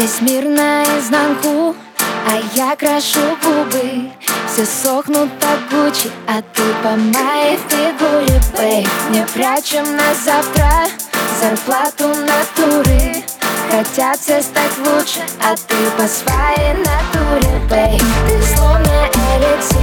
Весь мир наизнанку, а я крашу губы. Все сохнут так гучи, а ты по моей фигуре, бэй Не прячем на завтра зарплату натуры. Хотят все стать лучше, а ты по своей натуре, бэй Ты словно эликсир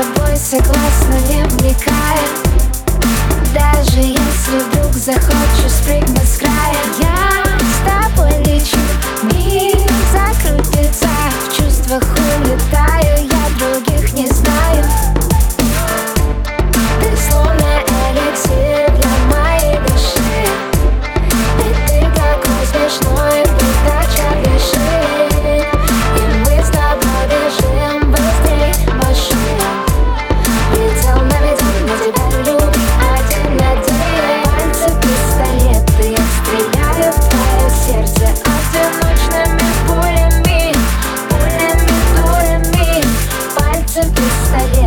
тобой согласна, не вникая Даже если вдруг захочешь salir.